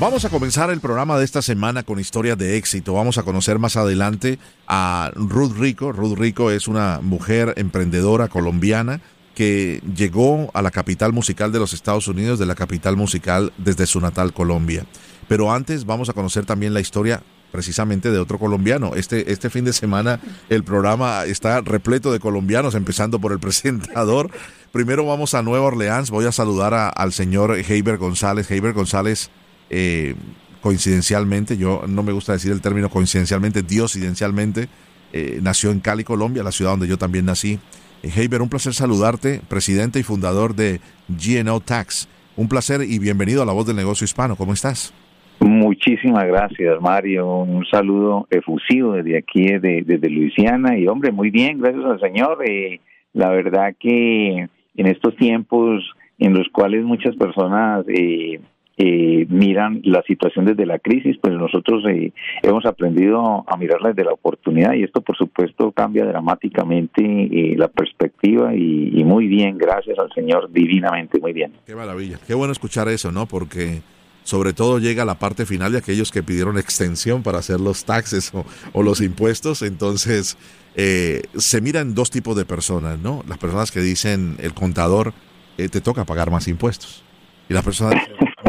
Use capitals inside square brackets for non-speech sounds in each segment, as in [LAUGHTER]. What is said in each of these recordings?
Vamos a comenzar el programa de esta semana con historias de éxito. Vamos a conocer más adelante a Ruth Rico. Ruth Rico es una mujer emprendedora colombiana que llegó a la capital musical de los Estados Unidos, de la capital musical desde su natal Colombia. Pero antes vamos a conocer también la historia precisamente de otro colombiano. Este, este fin de semana el programa está repleto de colombianos, empezando por el presentador. Primero vamos a Nueva Orleans. Voy a saludar al señor Heiber González. Heiber González eh, coincidencialmente, yo no me gusta decir el término coincidencialmente, diosidencialmente, eh, nació en Cali, Colombia, la ciudad donde yo también nací. Eh, Heiber, un placer saludarte, presidente y fundador de GNO Tax. Un placer y bienvenido a La Voz del Negocio Hispano. ¿Cómo estás? Muchísimas gracias, Mario. Un saludo efusivo desde aquí, desde, desde Luisiana. Y hombre, muy bien, gracias al Señor. Eh, la verdad que en estos tiempos en los cuales muchas personas eh, eh, miran la situación desde la crisis, pues nosotros eh, hemos aprendido a mirarla desde la oportunidad y esto por supuesto cambia dramáticamente eh, la perspectiva y, muy bien, gracias al Señor, divinamente, muy bien. Qué maravilla, qué bueno escuchar eso, ¿no? Porque sobre todo llega la parte final de aquellos que pidieron extensión para hacer los taxes o, los impuestos, entonces eh, se miran dos tipos de personas, ¿no? Las personas que dicen, el contador, eh, te toca pagar más impuestos. Y las personas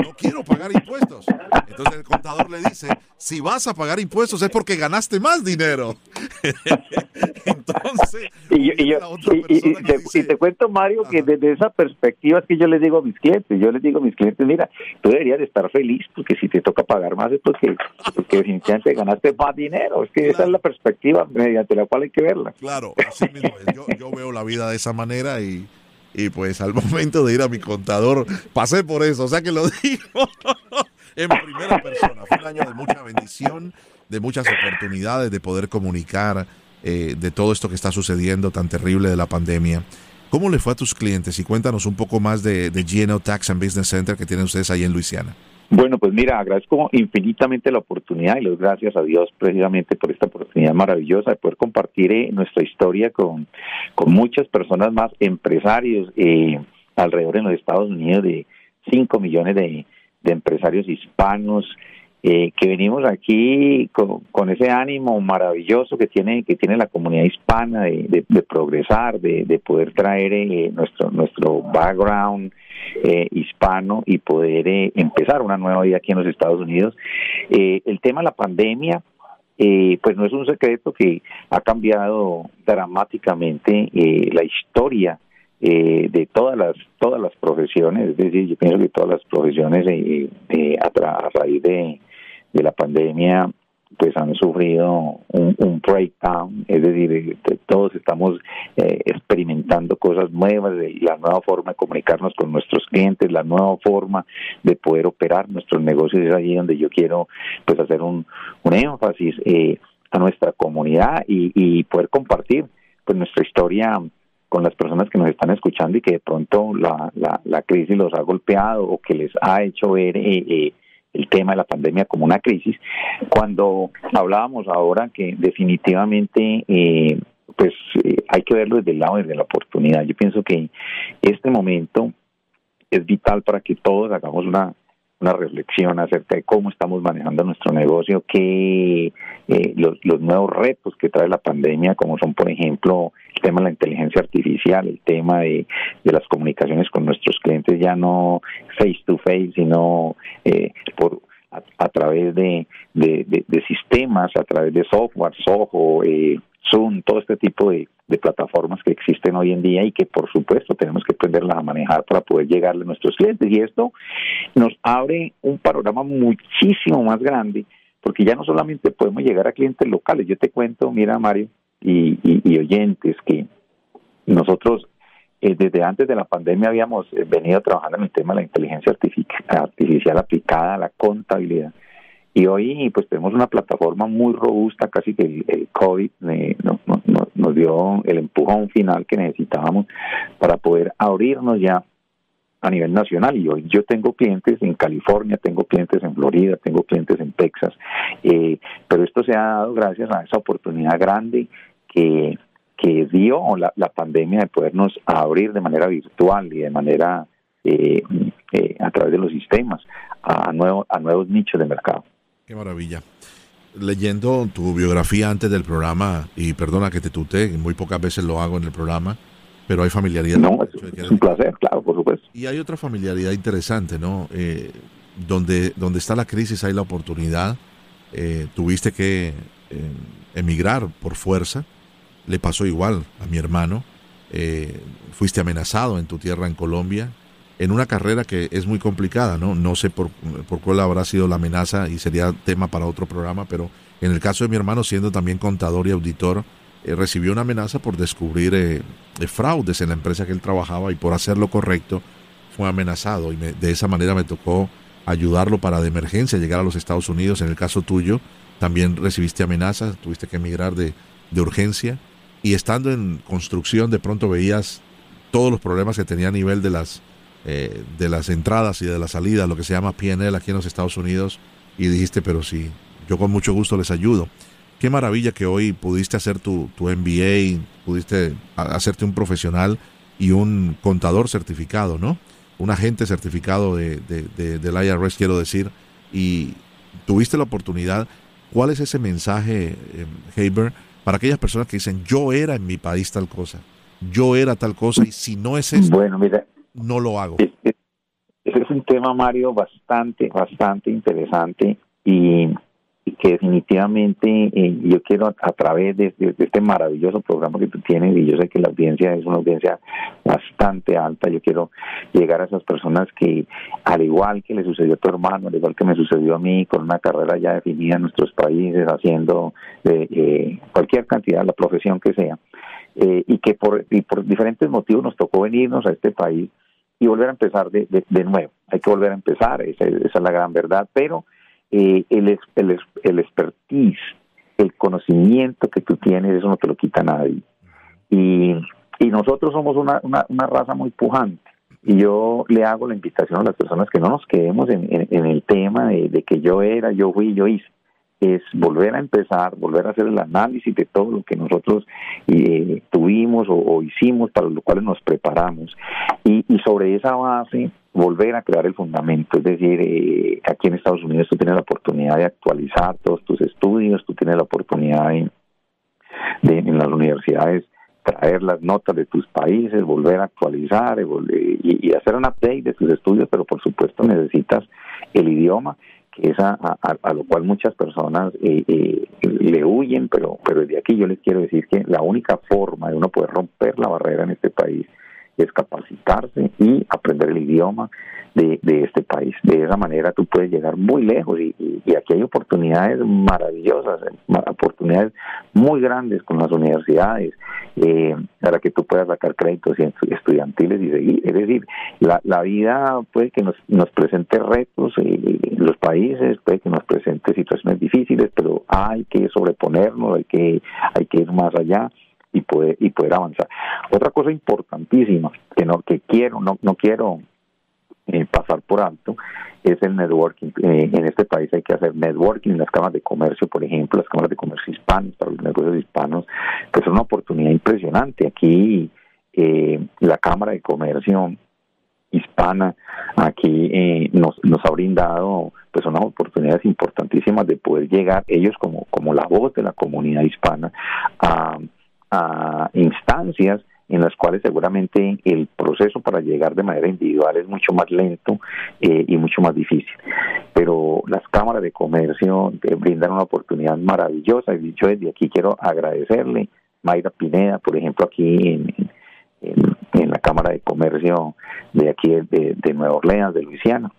no quiero pagar impuestos. Entonces el contador le dice, si vas a pagar impuestos es porque ganaste más dinero. [LAUGHS] Entonces, y, y, yo, y, y te, dice, te, cuento, Mario, que desde esa perspectiva es que yo les digo a mis clientes, yo les digo a mis clientes, mira, tú deberías de estar feliz porque si te toca pagar más es porque, porque definitivamente ganaste más dinero. Es que claro. esa es la perspectiva mediante la cual hay que verla. Claro, así mismo es. Yo, yo veo la vida de esa manera y y pues al [LAUGHS] momento de ir a mi contador pasé por eso, o sea que lo [LAUGHS] digo en primera persona. Fue un año de mucha bendición, de muchas oportunidades de poder comunicar eh, de todo esto que está sucediendo tan terrible de la pandemia. ¿Cómo le fue a tus clientes? Y cuéntanos un poco más de, de GNO Tax and Business Center que tienen ustedes ahí en Luisiana. Bueno, pues mira, agradezco infinitamente la oportunidad y les gracias a Dios precisamente por esta oportunidad maravillosa de poder compartir eh, nuestra historia con, con muchas personas más, empresarios eh, alrededor en los Estados Unidos de 5 millones de, de empresarios hispanos, eh, que venimos aquí con, con, ese ánimo maravilloso que tiene que tiene la comunidad hispana de, de, de progresar, de, de, poder traer eh, nuestro nuestro background eh, hispano y poder eh, empezar una nueva vida aquí en los Estados Unidos. Eh, el tema de la pandemia, pues no es un secreto que ha cambiado dramáticamente la historia de todas las todas las profesiones, es decir, yo pienso que todas las profesiones a, a, raíz de, de la pandemia pues han sufrido un, un breakdown, es decir, todos estamos eh, experimentando cosas nuevas, la nueva forma de comunicarnos con nuestros clientes, la nueva forma de poder operar nuestros negocios, es allí donde yo quiero pues hacer un, un énfasis eh, a nuestra comunidad y, y poder compartir pues nuestra historia con las personas que nos están escuchando y que de pronto la, la, la crisis los ha golpeado o que les ha hecho ver eh, eh, el tema de la pandemia como una crisis, cuando hablábamos ahora que definitivamente eh, pues eh, hay que verlo desde el lado de la oportunidad. Yo pienso que este momento es vital para que todos hagamos una una reflexión acerca de cómo estamos manejando nuestro negocio, que eh, los, nuevos retos que trae la pandemia, como son, por ejemplo, el tema de la inteligencia artificial, el tema de, de las comunicaciones con nuestros clientes, ya no face to face, sino eh, por a, través de, de, sistemas, a través de software, Soho, eh, Zoom, todo este tipo de, plataformas que existen hoy en día y que por supuesto tenemos que aprenderlas a manejar para poder llegarle a nuestros clientes. Y esto nos abre un panorama muchísimo más grande porque ya no solamente podemos llegar a clientes locales. Yo te cuento, mira Mario y oyentes, que nosotros eh, desde antes de la pandemia habíamos eh, venido trabajando en el tema de la inteligencia artificial aplicada a la contabilidad. Y hoy pues tenemos una plataforma muy robusta, casi que el, COVID nos dio el empujón final que necesitábamos para poder abrirnos ya a nivel nacional y hoy yo tengo clientes en California, tengo clientes en Florida, tengo clientes en Texas, eh, pero esto se ha dado gracias a esa oportunidad grande que, que dio la, la pandemia de podernos abrir de manera virtual y de manera eh, eh, a través de los sistemas a, nuevo, a nuevos nichos de mercado. Qué maravilla. Leyendo tu biografía antes del programa, y perdona que te tute, muy pocas veces lo hago en el programa, pero hay familiaridad. No, es, un placer, claro, por supuesto. Y hay otra familiaridad interesante, ¿no? Eh, donde, donde está la crisis hay la oportunidad. Eh, tuviste que eh, emigrar por fuerza. Le pasó igual a mi hermano. fuiste amenazado en tu tierra en Colombia en una carrera que es muy complicada, ¿no? No sé por, por cuál habrá sido la amenaza y sería tema para otro programa, pero en el caso de mi hermano, siendo también contador y auditor, eh, recibió una amenaza por descubrir eh, eh, fraudes en la empresa que él trabajaba y por hacer lo correcto fue amenazado y de esa manera me tocó ayudarlo para de emergencia llegar a los Estados Unidos. En el caso tuyo, también recibiste amenazas, tuviste que emigrar de, de urgencia y estando en construcción de pronto veías todos los problemas que tenía a nivel de las eh, de las entradas y de las salidas, lo que se llama PNL aquí en los Estados Unidos, y dijiste, pero sí, yo con mucho gusto les ayudo. Qué maravilla que hoy pudiste hacer tu, tu MBA, pudiste hacerte un profesional y un contador certificado, ¿no? Un agente certificado de, de, del IRS, quiero decir, y tuviste la oportunidad. ¿Cuál es ese mensaje, eh, Haber, para aquellas personas que dicen, yo era en mi país tal cosa, yo era tal cosa, y si no es eso, bueno, mira, no lo hago. Ese es un tema, Mario, bastante, bastante interesante y, que definitivamente eh, yo quiero a, través de, este maravilloso programa que tú tienes y yo sé que la audiencia es una audiencia bastante alta, yo quiero llegar a esas personas que al igual que le sucedió a tu hermano, al igual que me sucedió a mí, con una carrera ya definida en nuestros países, haciendo eh, eh, cualquier cantidad, la profesión que sea, y que por diferentes motivos nos tocó venirnos a este país y volver a empezar de, de, nuevo. Hay que volver a empezar, esa, es la gran verdad, pero eh, el, el, el expertise, el conocimiento que tú tienes, eso no te lo quita nadie. Y, y nosotros somos una, una, una raza muy pujante. Y yo le hago la invitación a las personas que no nos quedemos en, en, el tema de, de, que yo era, yo fui, yo hice es volver a empezar, volver a hacer el análisis de todo lo que nosotros eh, tuvimos o, hicimos, para lo cual nos preparamos, y, sobre esa base volver a crear el fundamento, es decir, eh, aquí en Estados Unidos tú tienes la oportunidad de actualizar todos tus estudios, tú tienes la oportunidad de, en las universidades traer las notas de tus países, volver a actualizar y, y, hacer un update de tus estudios, pero por supuesto necesitas el idioma que es a, a, lo cual muchas personas eh, eh, le huyen, pero, pero desde aquí yo les quiero decir que la única forma de uno poder romper la barrera en este país es capacitarse y aprender el idioma de, de este país. De esa manera tú puedes llegar muy lejos y, aquí hay oportunidades maravillosas, oportunidades muy grandes con las universidades eh, para que tú puedas sacar créditos estudiantiles y seguir. Es decir, la, vida puede que nos, nos presente retos eh, los países, puede que nos presente situaciones difíciles, pero hay que sobreponernos, hay que, hay que ir más allá y poder y poder avanzar. Otra cosa importantísima que no que quiero no no quiero eh, pasar por alto es el networking. Eh, en este país hay que hacer networking en las cámaras de comercio, por ejemplo, las cámaras de comercio hispanos para los negocios hispanos, que es una oportunidad impresionante. Aquí eh, la Cámara de Comercio hispana aquí eh, nos, nos ha brindado pues unas oportunidades importantísimas de poder llegar ellos como, como la voz de la comunidad hispana a a instancias en las cuales seguramente el proceso para llegar de manera individual es mucho más lento eh, y mucho más difícil. Pero las cámaras de comercio brindan una oportunidad maravillosa y yo desde aquí quiero agradecerle Mayra Pineda, por ejemplo, aquí en, en, la Cámara de Comercio de aquí de, de Nueva Orleans, de Luisiana,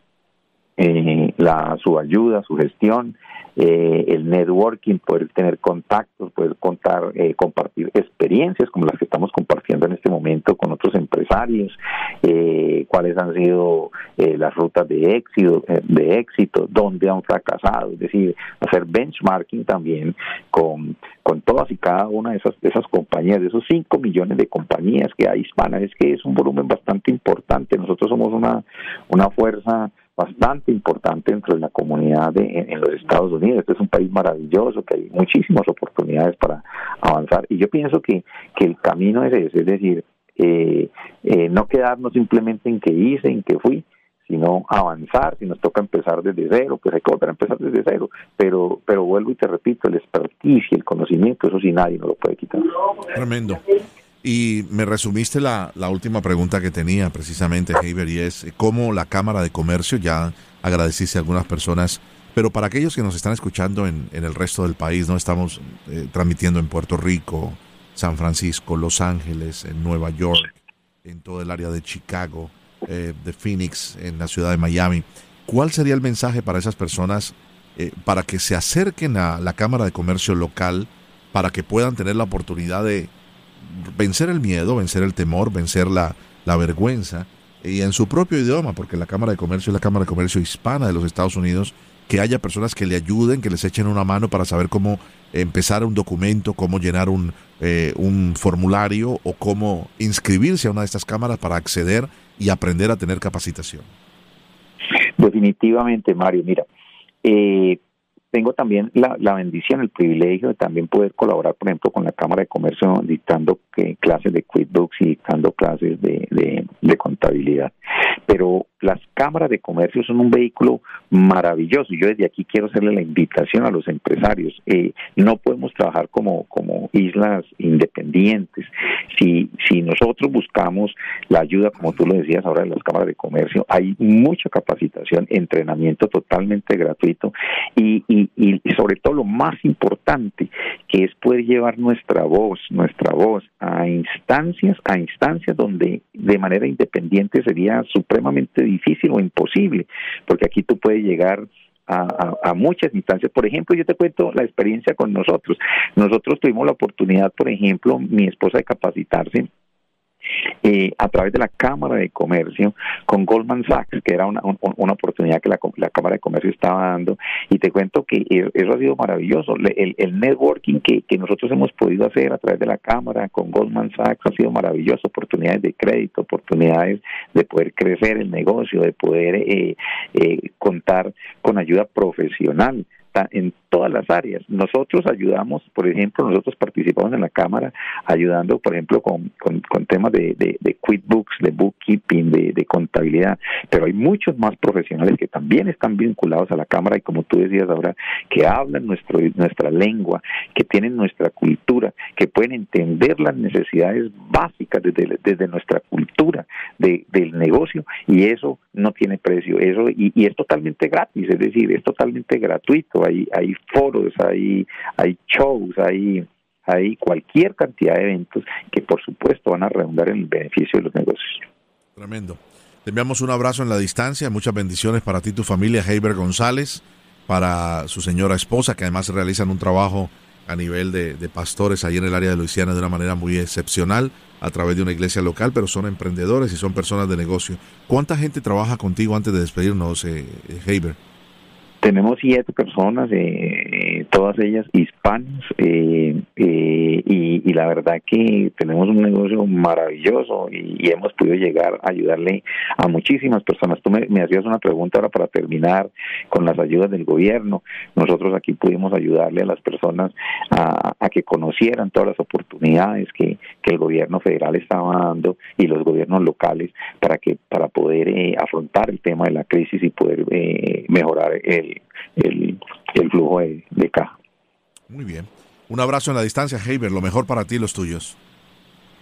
eh, la, su ayuda, su gestión, eh, el networking, poder tener contactos, poder contar, eh, compartir experiencias como las que estamos compartiendo en este momento con otros empresarios, eh, cuáles han sido las rutas de éxito, de éxito, dónde han fracasado, es decir, hacer benchmarking también con, con todas y cada una de esas, de esas compañías, de esos 5 millones de compañías que hay hispanas, es que es un volumen bastante importante. Nosotros somos una, una fuerza bastante importante dentro de la comunidad de, en, los Estados Unidos. Este es un país maravilloso, que hay muchísimas oportunidades para avanzar. Y yo pienso que, que el camino es ese, es decir, eh, eh, no quedarnos simplemente en que hice, en que fui, sino avanzar, si nos toca empezar desde cero, pues hay que volver a empezar desde cero, pero, pero vuelvo y te repito, el expertise y el conocimiento, eso sí nadie nos lo puede quitar. Tremendo. Y me resumiste la, la, última pregunta que tenía precisamente, Heiber, y es eh, cómo la Cámara de Comercio, ya agradeciste a algunas personas, pero para aquellos que nos están escuchando en, en el resto del país, no estamos eh, transmitiendo en Puerto Rico, San Francisco, Los Ángeles, en Nueva York, en todo el área de Chicago, eh, de Phoenix, en la ciudad de Miami. ¿Cuál sería el mensaje para esas personas para que se acerquen a la Cámara de Comercio local, para que puedan tener la oportunidad de vencer el miedo, vencer el temor, vencer la, la vergüenza y en su propio idioma, porque la Cámara de Comercio es la Cámara de Comercio hispana de los Estados Unidos, que haya personas que le ayuden, que les echen una mano para saber cómo empezar un documento, cómo llenar un, eh, un formulario o cómo inscribirse a una de estas cámaras para acceder y aprender a tener capacitación. Definitivamente, Mario. Mira, eh, tengo también la, la, bendición, el privilegio de también poder colaborar, por ejemplo, con la Cámara de Comercio dictando eh, clases de QuickBooks y dictando clases de, de, de, contabilidad. Pero las cámaras de comercio son un vehículo maravilloso. Yo desde aquí quiero hacerle la invitación a los empresarios. Eh, no podemos trabajar como, como islas independientes. Si, si nosotros buscamos la ayuda, como tú lo decías ahora, de las cámaras de comercio, hay mucha capacitación, entrenamiento totalmente gratuito y, y, y sobre todo lo más importante, que es poder llevar nuestra voz, nuestra voz a instancias, a instancias donde de manera independiente sería supremamente difícil o imposible, porque aquí tú puedes llegar a, a, muchas instancias. Por ejemplo, yo te cuento la experiencia con nosotros. Nosotros tuvimos la oportunidad, por ejemplo, mi esposa de capacitarse eh, a través de la Cámara de Comercio con Goldman Sachs, que era una, una oportunidad que la, la, Cámara de Comercio estaba dando. Y te cuento que e, eso ha sido maravilloso. El, el networking que, que, nosotros hemos podido hacer a través de la Cámara con Goldman Sachs ha sido maravilloso. Oportunidades de crédito, oportunidades de poder crecer el negocio, de poder eh, eh, contar con ayuda profesional en todas las áreas. Nosotros ayudamos, por ejemplo, nosotros participamos en la Cámara ayudando, por ejemplo, con, con, temas de, de, de, QuickBooks, de bookkeeping, de, contabilidad, pero hay muchos más profesionales que también están vinculados a la Cámara y como tú decías ahora, que hablan nuestro, nuestra lengua, que tienen nuestra cultura, que pueden entender las necesidades básicas desde, desde nuestra cultura de, del negocio y eso no tiene precio, eso y, y es totalmente gratis, es decir, es totalmente gratuito hay, hay foros, hay, hay shows, hay, hay cualquier cantidad de eventos que por supuesto van a redundar en el beneficio de los negocios. Tremendo. Te enviamos un abrazo en la distancia, muchas bendiciones para ti y tu familia, Heiber González, para su señora esposa, que además realizan un trabajo a nivel de, pastores ahí en el área de Luisiana de una manera muy excepcional a través de una iglesia local, pero son emprendedores y son personas de negocio. ¿Cuánta gente trabaja contigo antes de despedirnos, eh, Heiber? Tenemos siete personas, eh, todas ellas hispanas, eh, eh, y, y, la verdad que tenemos un negocio maravilloso y, hemos podido llegar a ayudarle a muchísimas personas. Tú me, hacías una pregunta ahora para terminar con las ayudas del gobierno. Nosotros aquí pudimos ayudarle a las personas a, a que conocieran todas las oportunidades que, que, el gobierno federal estaba dando y los gobiernos locales para que para poder eh, afrontar el tema de la crisis y poder eh, mejorar el, flujo de, caja. Muy bien. Un abrazo en la distancia, Heiber. Lo mejor para ti y los tuyos.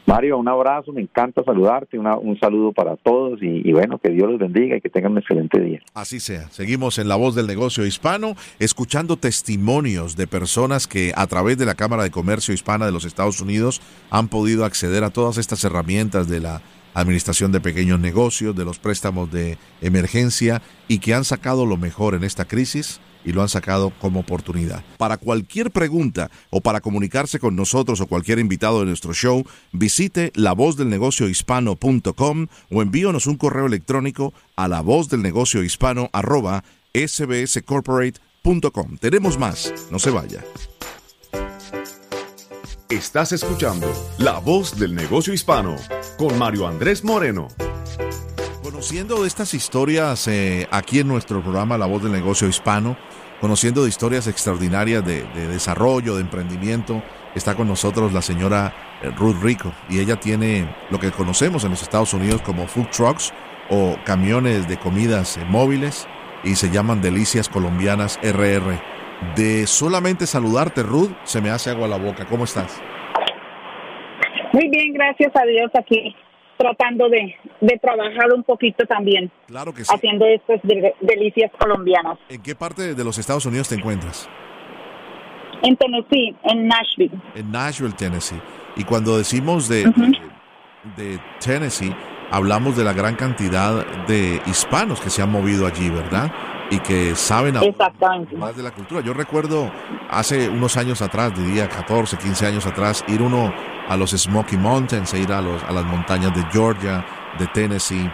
Mario, un abrazo, me encanta saludarte, un saludo para todos y, y, bueno, que Dios los bendiga y que tengan un excelente día. Así sea, seguimos en La Voz del Negocio Hispano, escuchando testimonios de personas que a través de la Cámara de Comercio Hispana de los Estados Unidos han podido acceder a todas estas herramientas de la administración de pequeños negocios, de los préstamos de emergencia y que han sacado lo mejor en esta crisis y lo han sacado como oportunidad. Para cualquier pregunta o para comunicarse con nosotros o cualquier invitado de nuestro show, visite lavozdelnegociohispano.com o envíonos un correo electrónico a lavozdelnegociohispano arroba sbscorporate.com. Tenemos más, no se vaya. Estás escuchando La Voz del Negocio Hispano con Mario Andrés Moreno. Conociendo estas historias eh, aquí en nuestro programa La Voz del Negocio Hispano, conociendo de historias extraordinarias de, desarrollo, de emprendimiento, está con nosotros la señora eh, Ruth Rico y ella tiene lo que conocemos en los Estados Unidos como food trucks o camiones de comidas eh, móviles y se llaman Delicias Colombianas RR. De solamente saludarte, Ruth, se me hace agua la boca. ¿Cómo estás? Muy bien, gracias a Dios aquí tratando de, de trabajar un poquito también. Claro que sí. Haciendo estas delicias colombianas. ¿En qué parte de los Estados Unidos te encuentras? En Tennessee, en Nashville. En Nashville, Tennessee. Y cuando decimos de, de Tennessee, hablamos de la gran cantidad de hispanos que se han movido allí, ¿verdad? Y que saben más de la cultura. Yo recuerdo hace unos años atrás, diría 14, 15 años atrás, ir uno a los Smoky Mountains, e ir a, los, a las montañas de Georgia, de Tennessee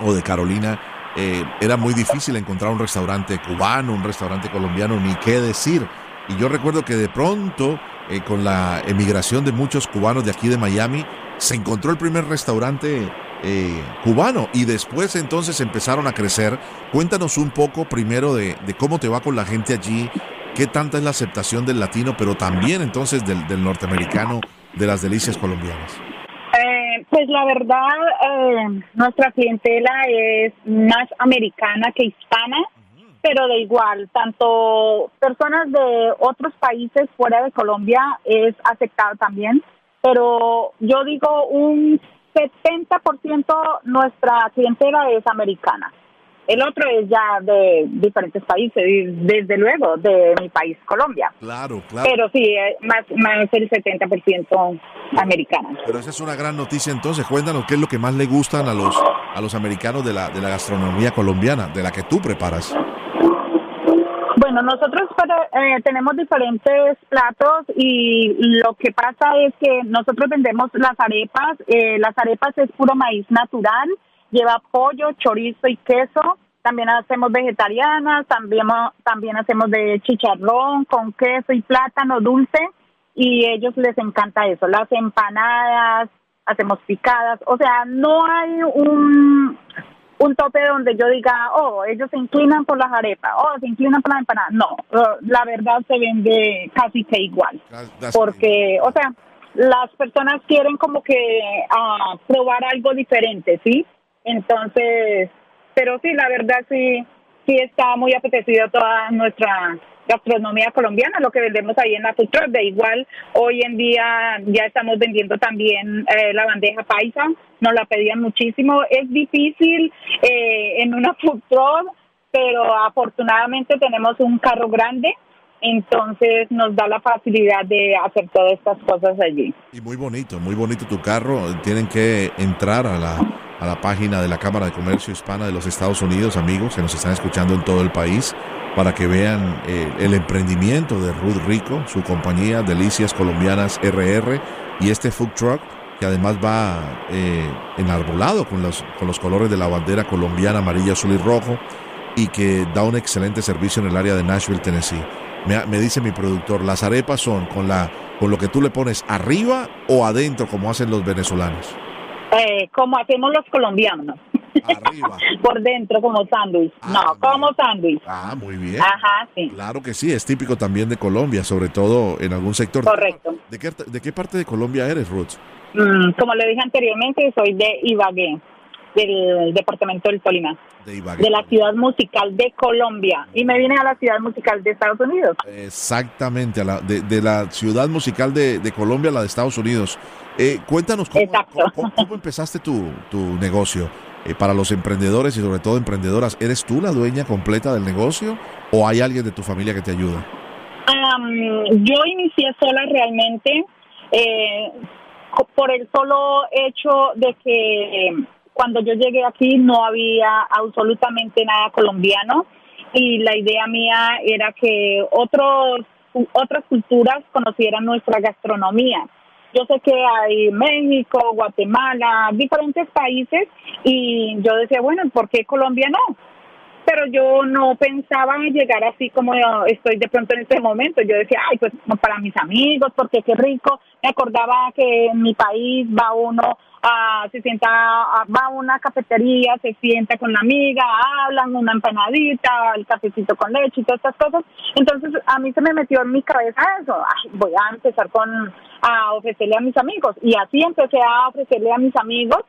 o de Carolina. Eh, era muy difícil encontrar un restaurante cubano, un restaurante colombiano, ni qué decir. Y yo recuerdo que de pronto, eh, con la emigración de muchos cubanos de aquí de Miami, se encontró el primer restaurante eh, cubano y después entonces empezaron a crecer. Cuéntanos un poco primero de, cómo te va con la gente allí, qué tanta es la aceptación del latino, pero también entonces del, norteamericano de las delicias colombianas. Eh, pues la verdad, eh, nuestra clientela es más americana que hispana, pero de igual, tanto personas de otros países fuera de Colombia es aceptado también, pero yo digo un 70% nuestra clientela es americana. El otro es ya de diferentes países, desde luego de mi país, Colombia. Claro, claro. Pero sí, eh, más, más el 70% americana. Pero esa es una gran noticia entonces. Cuéntanos qué es lo que más le gustan a los, a los americanos de la, de la gastronomía colombiana, de la que tú preparas. Bueno, nosotros eh, tenemos diferentes platos y lo que pasa es que nosotros vendemos las arepas. Eh, las arepas es puro maíz natural, lleva pollo, chorizo y queso. También hacemos vegetarianas, también, también hacemos de chicharrón con queso y plátano dulce y ellos les encanta eso. Las empanadas, hacemos picadas, o sea, no hay un un tope donde yo diga, oh, ellos se inclinan por las arepas, oh, se inclinan por las empanadas. No, la verdad se vende casi que igual. Porque, o sea, las personas quieren como que uh, probar algo diferente, ¿sí? Entonces, pero sí, la verdad sí, sí está muy apetecido toda nuestra gastronomía colombiana, lo que vendemos ahí en la food truck. De igual, hoy en día ya estamos vendiendo también eh, la bandeja paisa, nos la pedían muchísimo. Es difícil eh, en una food truck, pero afortunadamente tenemos un carro grande entonces nos da la facilidad de hacer todas estas cosas allí. Y muy bonito, muy bonito tu carro. Tienen que entrar a la, a la página de la Cámara de Comercio Hispana de los Estados Unidos, amigos que nos están escuchando en todo el país, para que vean eh, el emprendimiento de Ruth Rico, su compañía Delicias Colombianas RR y este food truck que además va eh, enarbolado con los, con los colores de la bandera colombiana, amarilla, azul y rojo, y que da un excelente servicio en el área de Nashville, Tennessee. Me, dice mi productor, las arepas son con, la, con lo que tú le pones arriba o adentro, como hacen los venezolanos. Eh, como hacemos los colombianos. Arriba. [LAUGHS] Por dentro, como sándwich. Ah, no, como sándwich. Ah, muy bien. Ajá, sí. Claro que sí, es típico también de Colombia, sobre todo en algún sector. Correcto. ¿De qué, de qué parte de Colombia eres, Ruth? Mm, como le dije anteriormente, soy de Ibagué del departamento del Tolima, de, la ciudad musical de Colombia, y me vine a la ciudad musical de Estados Unidos. Exactamente, a la, de, la ciudad musical de, Colombia a la de Estados Unidos. Eh, cuéntanos cómo, cómo, empezaste tu, tu negocio. Eh, para los emprendedores y sobre todo emprendedoras, ¿eres tú la dueña completa del negocio o hay alguien de tu familia que te ayuda? yo inicié sola realmente. Eh, por el solo hecho de que cuando yo llegué aquí no había absolutamente nada colombiano y la idea mía era que otros otras culturas conocieran nuestra gastronomía. Yo sé que hay México, Guatemala, diferentes países y yo decía, bueno, ¿por qué Colombia no? Pero yo no pensaba llegar así como estoy de pronto en este momento. Yo decía, ay, pues para mis amigos, porque qué rico. Me acordaba que en mi país va uno se sienta, va a una cafetería, se sienta con la amiga, hablan una empanadita, el cafecito con leche y todas estas cosas. Entonces a mí se me metió en mi cabeza eso, voy a empezar con a ofrecerle a mis amigos y así empecé a ofrecerle a mis amigos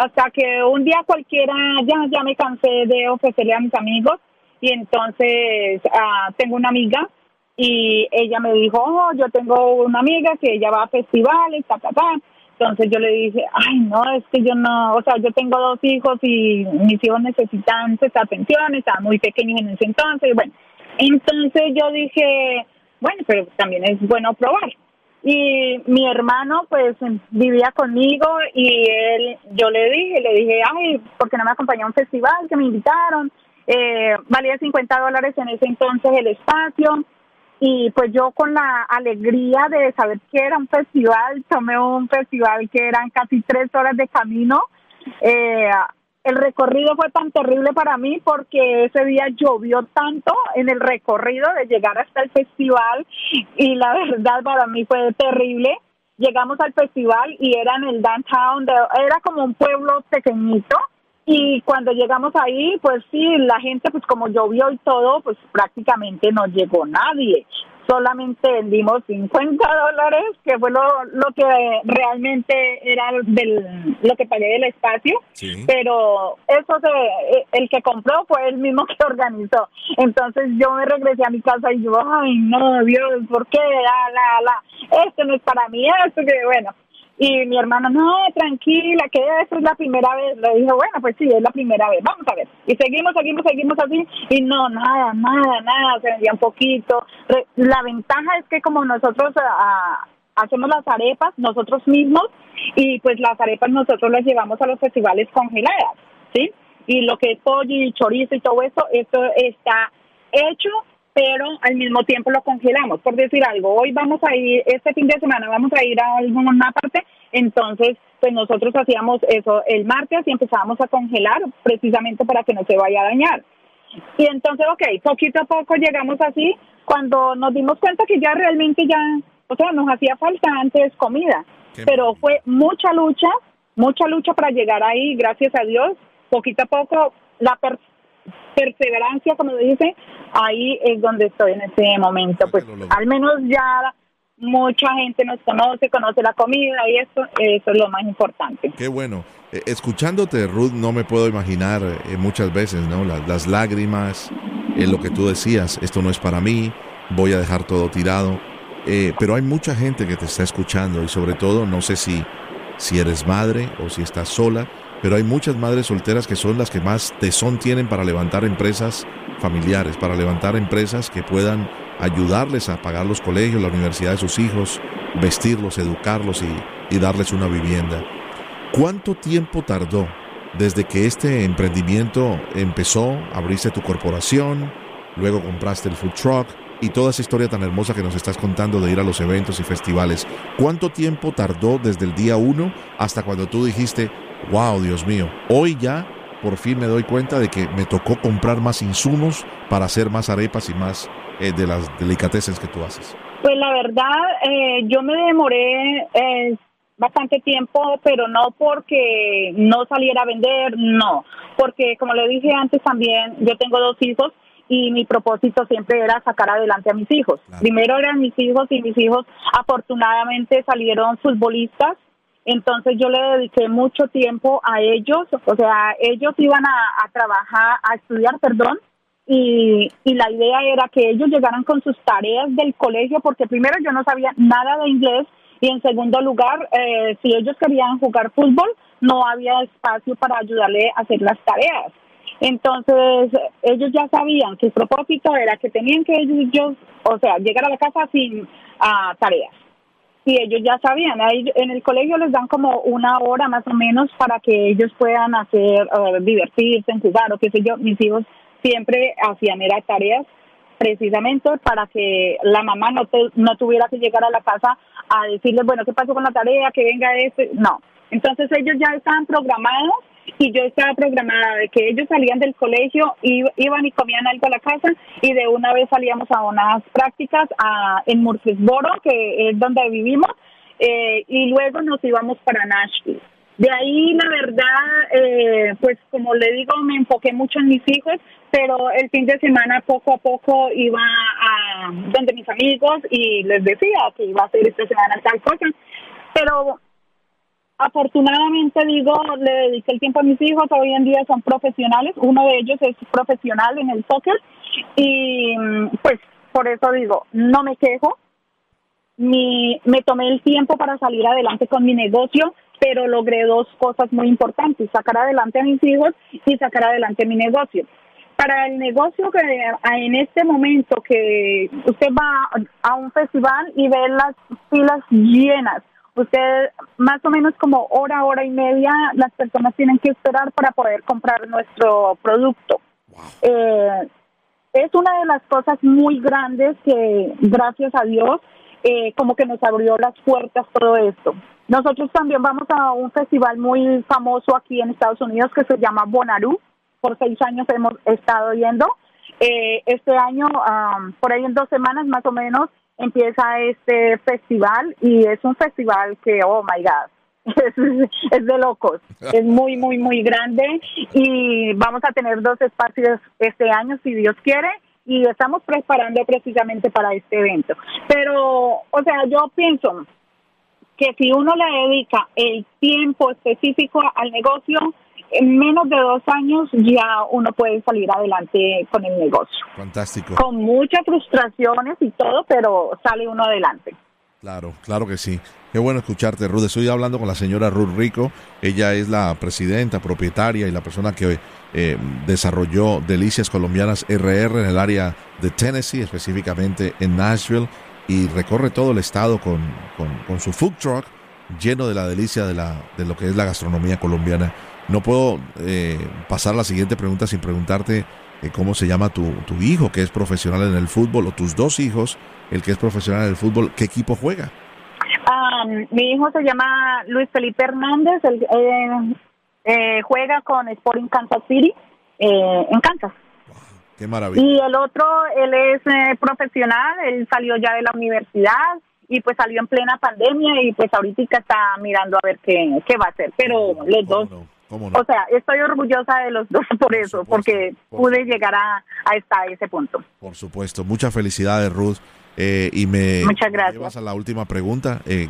hasta que un día cualquiera ya ya me cansé de ofrecerle a mis amigos y entonces uh, tengo una amiga y ella me dijo, oh, yo tengo una amiga que ella va a festivales, ta, ta, ta. Entonces yo le dije, ay, no, es que yo no, o sea, yo tengo dos hijos y mis hijos necesitan esta atención, estaban muy pequeños en ese entonces, bueno, entonces yo dije, bueno, pero también es bueno probar. Y mi hermano, pues, vivía conmigo y él, yo le dije, le dije, ay, ¿por qué no me acompañó a un festival que me invitaron? Eh, valía 50 dólares en ese entonces el espacio y pues yo con la alegría de saber que era un festival, tomé un festival que eran casi tres horas de camino. Eh, el recorrido fue tan terrible para mí porque ese día llovió tanto en el recorrido de llegar hasta el festival y la [LAUGHS] verdad para mí fue terrible. Llegamos al festival y era en el downtown, era como un pueblo pequeñito y cuando llegamos ahí, pues sí, la gente, pues como llovió y todo, pues prácticamente no llegó nadie. Solamente vendimos 50 dólares, que fue lo, lo que realmente era del, lo que pagué del espacio. Pero eso se, el que compró fue el mismo [LAUGHS] que organizó. Entonces yo me regresé a mi casa y yo, ay, no, Dios, ¿por qué? La, la, la, esto no es para mí, esto que, bueno y mi hermano, no, tranquila, que esta es la primera vez. Le dije, bueno, pues sí, es la primera vez, vamos a ver. Y seguimos, seguimos, seguimos así. Y no, nada, nada, nada, se vendía un poquito. La ventaja es que como nosotros ah, hacemos las arepas nosotros mismos, y pues las arepas nosotros las llevamos a los festivales congeladas, ¿sí? Y lo que es pollo y chorizo y todo eso, esto está hecho pero al mismo tiempo lo congelamos. Por decir algo, hoy vamos a ir, este fin de semana vamos a ir a alguna parte, entonces pues nosotros hacíamos eso el martes y empezábamos a congelar precisamente para que no se vaya a dañar. Y entonces, ok, poquito a poco llegamos así, cuando nos dimos cuenta que ya realmente ya, o sea, nos hacía falta antes comida, pero fue mucha lucha, mucha lucha para llegar ahí, gracias a Dios, poquito a poco la perseverancia, como dice, ahí es donde estoy en este momento. Pues al menos ya mucha gente nos conoce, conoce la comida y eso, eso es lo más importante. Qué bueno. Eh, escuchándote, Ruth, no me puedo imaginar eh, muchas veces, ¿no? Las, lágrimas, en eh, lo que tú decías, esto no es para mí, voy a dejar todo tirado. pero hay mucha gente que te está escuchando y sobre todo, no sé si, si eres madre o si estás sola, pero hay muchas madres solteras que son las que más tesón tienen para levantar empresas familiares, para levantar empresas que puedan ayudarles a pagar los colegios, la universidad de sus hijos, vestirlos, educarlos y, darles una vivienda. ¿Cuánto tiempo tardó desde que este emprendimiento empezó? Abriste tu corporación, luego compraste el food truck y toda esa historia tan hermosa que nos estás contando de ir a los eventos y festivales. ¿Cuánto tiempo tardó desde el día uno hasta cuando tú dijiste, wow, Dios mío, hoy ya por fin me doy cuenta de que me tocó comprar más insumos para hacer más arepas y más eh, de las delicatessen que tú haces? Pues la verdad, eh, yo me demoré eh, bastante tiempo, pero no porque no saliera a vender, no, porque como le dije antes también, yo tengo dos hijos y mi propósito siempre era sacar adelante a mis hijos. Primero eran mis hijos y mis hijos afortunadamente salieron futbolistas entonces yo le dediqué mucho tiempo a ellos, o sea, ellos iban a, trabajar, a estudiar, perdón, y, la idea era que ellos llegaran con sus tareas del colegio, porque primero yo no sabía nada de inglés y en segundo lugar, eh, si ellos querían jugar fútbol, no había espacio para ayudarle a hacer las tareas. Entonces, ellos ya sabían que el propósito era que tenían que ellos, o sea, llegar a la casa sin uh, tareas. Y ellos ya sabían, ahí en el colegio les dan como una hora más o menos para que ellos puedan hacer, uh, divertirse, jugar o qué sé yo. Mis hijos siempre hacían era tareas precisamente para que la mamá no, no tuviera que llegar a la casa a decirles, bueno, ¿qué pasó con la tarea? Que venga este. No. Entonces ellos ya estaban programados y yo estaba programada de que ellos salían del colegio, iban y comían algo a la casa y de una vez salíamos a unas prácticas a, en Murfreesboro, que es donde vivimos, eh, y luego nos íbamos para Nashville. De ahí, la verdad, eh, pues como le digo, me enfoqué mucho en mis hijos, pero el fin de semana poco a poco iba a donde mis amigos y les decía que iba a hacer esta semana tal cosa. Pero afortunadamente digo, le dediqué el tiempo a mis hijos, hoy en día son profesionales, uno de ellos es profesional en el soccer. Y pues por eso digo, no me quejo, mi, me tomé el tiempo para salir adelante con mi negocio, pero logré dos cosas muy importantes, sacar adelante a mis hijos y sacar adelante mi negocio. Para el negocio que en este momento que usted va a un festival y ve las filas llenas, Usted, más o menos como hora, hora y media, las personas tienen que esperar para poder comprar nuestro producto. Eh, es una de las cosas muy grandes que, gracias a Dios, eh, como que nos abrió las puertas todo esto. Nosotros también vamos a un festival muy famoso aquí en Estados Unidos que se llama Bonnaroo. Por seis años hemos estado yendo. Eh, este año, por ahí en dos semanas más o menos, empieza este festival y es un festival que, oh my God, [LAUGHS] es, de locos, es muy, muy, muy grande y vamos a tener dos espacios este año, si Dios quiere, y estamos preparando precisamente para este evento. Pero, o sea, yo pienso que si uno le dedica el tiempo específico al negocio, en menos de dos años ya uno puede salir adelante con el negocio. Fantástico. Con muchas frustraciones y todo, pero sale uno adelante. Claro, claro que sí. Qué bueno escucharte, Ruth. Estoy hablando con la señora Ruth Rico. Ella es la presidenta, propietaria y la persona que eh, desarrolló Delicias Colombianas RR en el área de Tennessee, específicamente en Nashville, y recorre todo el estado con, con, su food truck lleno de la delicia de, la, de lo que es la gastronomía colombiana. No puedo eh, pasar la siguiente pregunta sin preguntarte eh, cómo se llama tu, tu hijo que es profesional en el fútbol o tus dos hijos, el que es profesional en el fútbol, ¿qué equipo juega? mi hijo se llama Luis Felipe Hernández, él, eh, juega con Sporting Kansas City en Kansas. qué maravilla. Y el otro, él es profesional, él salió ya de la universidad, y pues salió en plena pandemia y pues ahorita está mirando a ver qué, qué va a hacer. Pero los dos, o sea, estoy orgullosa de los dos por, eso, porque pude llegar a, a, ese punto. Por supuesto, muchas felicidades Ruth. Eh, y me, Muchas gracias. llevas a la última pregunta. Eh,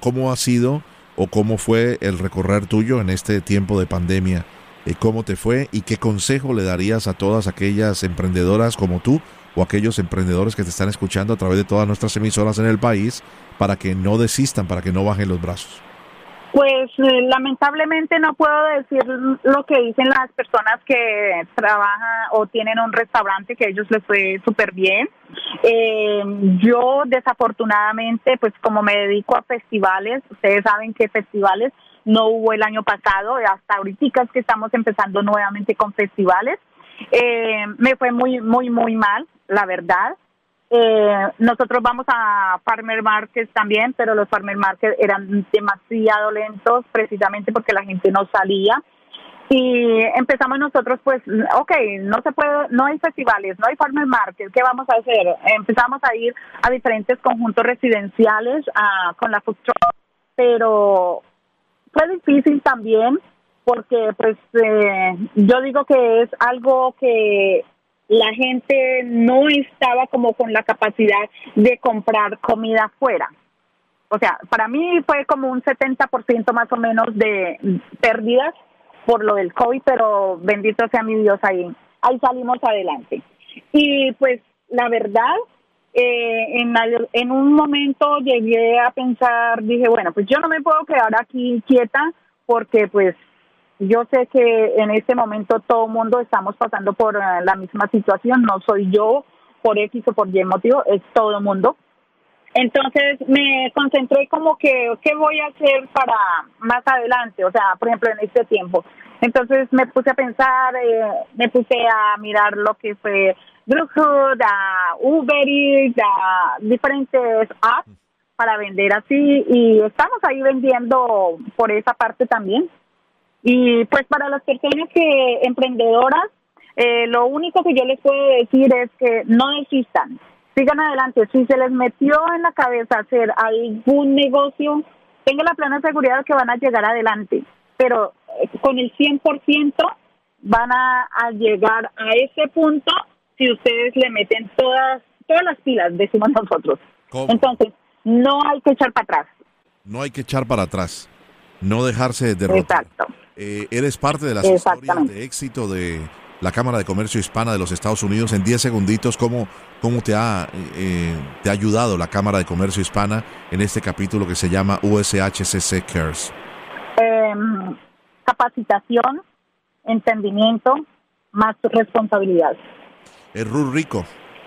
¿Cómo ha sido o cómo fue el recorrer tuyo en este tiempo de pandemia? Eh, ¿Cómo te fue y qué consejo le darías a todas aquellas emprendedoras como tú o aquellos emprendedores que te están escuchando a través de todas nuestras emisoras en el país para que no desistan, para que no bajen los brazos? Pues eh, lamentablemente no puedo decir lo que dicen las personas que trabajan o tienen un restaurante que a ellos les fue súper bien. Eh, yo desafortunadamente, pues como me dedico a festivales, ustedes saben que festivales no hubo el año pasado, hasta ahorita es que estamos empezando nuevamente con festivales. Eh, me fue muy, muy, muy mal la verdad. Eh, nosotros vamos a farmer markets también, pero los farmer markets eran demasiado lentos precisamente porque la gente no salía. Y empezamos nosotros, pues, ok, no se puede, no hay festivales, no hay farmer markets, ¿qué vamos a hacer? Empezamos a ir a diferentes conjuntos residenciales con la food truck, pero fue difícil también porque, pues, eh, yo digo que es algo que la gente no estaba como con la capacidad de comprar comida afuera. O sea, para mí fue como un 70% más o menos de pérdidas por lo del COVID, pero bendito sea mi Dios ahí. Ahí salimos adelante. Y pues la verdad, eh, en, en un momento llegué a pensar, dije, bueno, pues yo no me puedo quedar aquí quieta porque pues yo sé que en este momento todo mundo estamos pasando por eh, la misma situación, no soy yo por X o por Y motivo, es todo mundo. Entonces me concentré como que, ¿qué voy a hacer para más adelante? O sea, por ejemplo, en este tiempo. Entonces me puse a pensar, eh, me puse a mirar lo que fue Bluetooth, a Uber Eats, a diferentes apps para vender así y estamos ahí vendiendo por esa parte también. Y pues para las personas que emprendedoras, eh, lo único que yo les puedo decir es que no desistan, sigan adelante. Si se les metió en la cabeza hacer algún negocio, tengan la plena seguridad que van a llegar adelante, pero eh, con el 100% van a, llegar a ese punto si ustedes le meten todas todas las pilas, decimos nosotros. Entonces, no hay que echar para atrás. No hay que echar para atrás. No dejarse derrotar. Exacto. Eh, eres parte de las historias de éxito de la Cámara de Comercio Hispana de los Estados Unidos. En 10 segunditos, ¿cómo, cómo te, ha, eh, te ha ayudado la Cámara de Comercio Hispana en este capítulo que se llama USHCC Cares? Em, capacitación, entendimiento, más responsabilidad. Es Ruth Rico.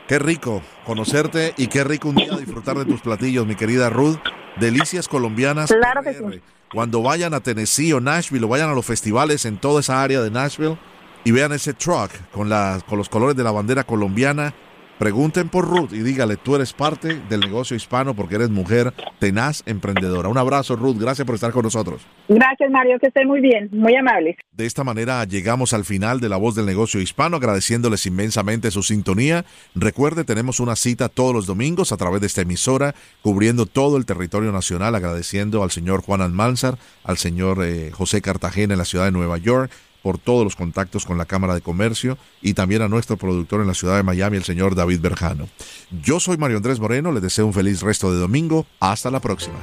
Qué rico conocerte y qué rico un día disfrutar de tus platillos, mi querida Ruth. Delicias colombianas. Claro que sí. Cuando vayan a Tennessee o Nashville o vayan a los festivales en toda esa área de Nashville, y vean ese truck con, con los colores de la bandera colombiana, pregunten por Ruth y dígale, tú eres parte del negocio hispano porque eres mujer tenaz, emprendedora. Un abrazo, Ruth. Gracias por estar con nosotros. Gracias, Mario. Que esté muy bien. Muy amable. De esta manera llegamos al final de La Voz del Negocio Hispano, agradeciéndoles inmensamente su sintonía. Recuerde, tenemos una cita todos los domingos a través de esta emisora, cubriendo todo el territorio nacional, agradeciendo al señor Juan Almanzar, al señor eh, José Cartagena en la ciudad de Nueva York, por todos los contactos con la Cámara de Comercio y también a nuestro productor en la ciudad de Miami, el señor David Berjano. Yo soy Mario Andrés Moreno, les deseo un feliz resto de domingo. Hasta la próxima.